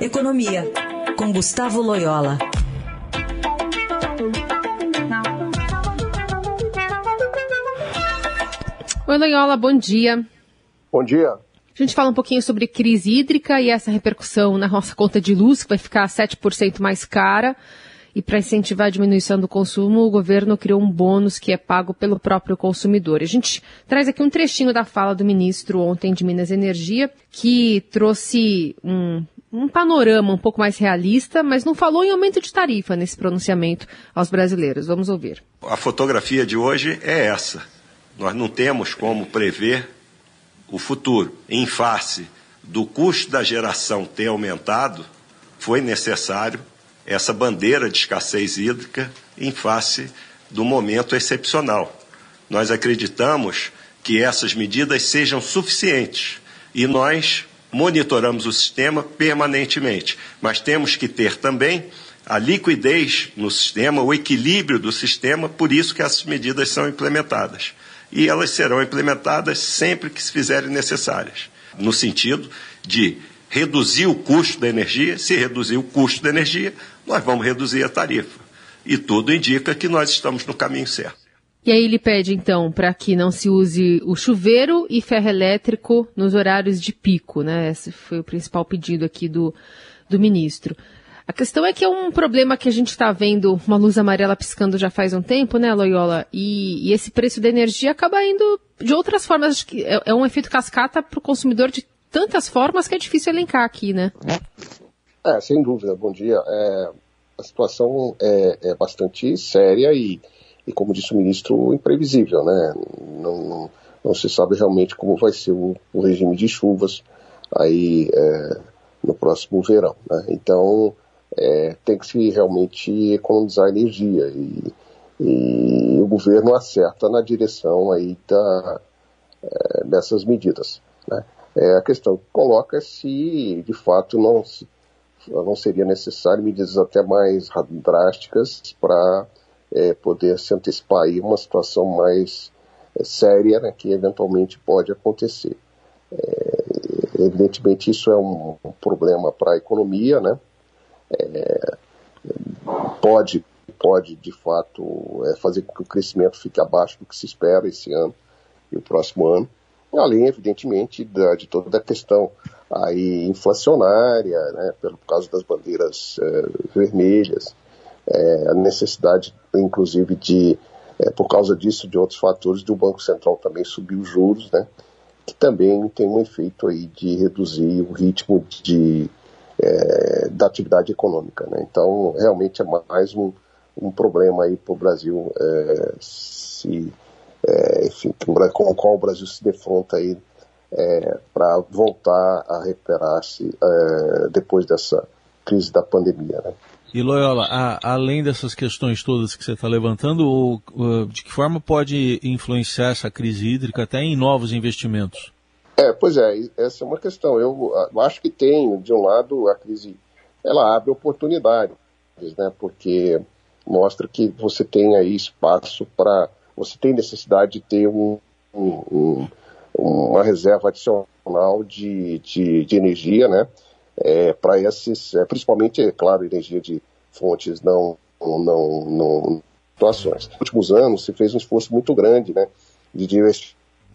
Economia, com Gustavo Loyola. Oi, Loyola, bom dia. Bom dia. A gente fala um pouquinho sobre crise hídrica e essa repercussão na nossa conta de luz, que vai ficar 7% mais cara. E para incentivar a diminuição do consumo, o governo criou um bônus que é pago pelo próprio consumidor. A gente traz aqui um trechinho da fala do ministro ontem de Minas e Energia, que trouxe um, um panorama um pouco mais realista, mas não falou em aumento de tarifa nesse pronunciamento aos brasileiros. Vamos ouvir. A fotografia de hoje é essa. Nós não temos como prever o futuro. Em face do custo da geração ter aumentado, foi necessário essa bandeira de escassez hídrica em face do momento excepcional. Nós acreditamos que essas medidas sejam suficientes e nós monitoramos o sistema permanentemente, mas temos que ter também a liquidez no sistema, o equilíbrio do sistema, por isso que essas medidas são implementadas. E elas serão implementadas sempre que se fizerem necessárias, no sentido de reduzir o custo da energia. Se reduzir o custo da energia, nós vamos reduzir a tarifa. E tudo indica que nós estamos no caminho certo. E aí ele pede, então, para que não se use o chuveiro e ferro elétrico nos horários de pico, né? Esse foi o principal pedido aqui do, do ministro. A questão é que é um problema que a gente está vendo uma luz amarela piscando já faz um tempo, né, Loyola? E, e esse preço da energia acaba indo de outras formas. Acho que é, é um efeito cascata para o consumidor de tantas formas que é difícil elencar aqui, né? É, sem dúvida. Bom dia. É, a situação é, é, bastante séria e, e, como disse o ministro, imprevisível, né? Não, não, não se sabe realmente como vai ser o, o regime de chuvas aí é, no próximo verão, né? Então, é, tem que se realmente economizar energia e, e, o governo acerta na direção aí da, é, dessas medidas, né? É, a questão coloca é se de fato não, não seria necessário medidas até mais drásticas para é, poder se antecipar aí uma situação mais é, séria né, que eventualmente pode acontecer. É, evidentemente isso é um, um problema para a economia, né? É, pode, pode de fato é, fazer com que o crescimento fique abaixo do que se espera esse ano e o próximo ano além, evidentemente, da, de toda a questão aí inflacionária, né, por causa das bandeiras é, vermelhas, é, a necessidade, inclusive, de, é, por causa disso, de outros fatores, de o Banco Central também subir os juros, né, que também tem um efeito aí de reduzir o ritmo de, é, da atividade econômica. Né. Então, realmente é mais um, um problema aí para o Brasil é, se é, enfim, com o qual o Brasil se defronta aí é, para voltar a recuperar-se é, depois dessa crise da pandemia. Né? E Loyola, a, além dessas questões todas que você está levantando, o, o, de que forma pode influenciar essa crise hídrica até em novos investimentos? É, pois é, essa é uma questão. Eu acho que tem, de um lado, a crise ela abre oportunidades, né? Porque mostra que você tem aí espaço para você tem necessidade de ter um, um, uma reserva adicional de, de, de energia, né? É, para esses, é, principalmente, é claro, energia de fontes não, não, não situações. Nos últimos anos se fez um esforço muito grande, né, de em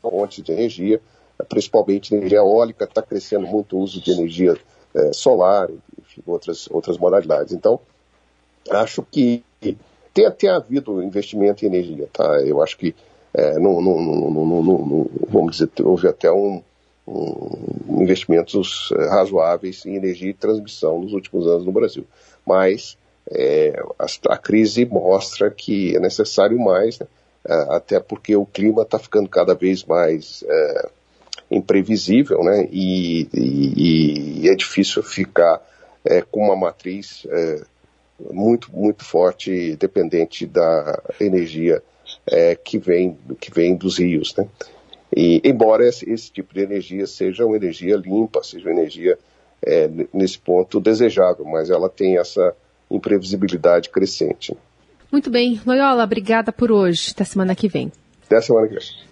fontes de energia, principalmente energia eólica, está crescendo muito o uso de energia é, solar, enfim, outras, outras modalidades. Então, acho que tem até havido investimento em energia, tá? Eu acho que, é, vamos dizer, houve até um, investimentos é, razoáveis em energia e transmissão nos últimos anos no Brasil. Mas é, a, a, crise mostra que é necessário mais, né? É, até porque o clima está ficando cada vez mais é, imprevisível, né? E, e, e, é difícil ficar é, com uma matriz muito, muito forte, dependente da energia que, vem, que vem dos rios. Né? E, embora esse, esse, tipo de energia seja uma energia limpa, seja uma energia é, nesse ponto desejável, mas ela tem essa imprevisibilidade crescente. Muito bem. Loyola, obrigada por hoje. Até semana que vem. Até semana que vem.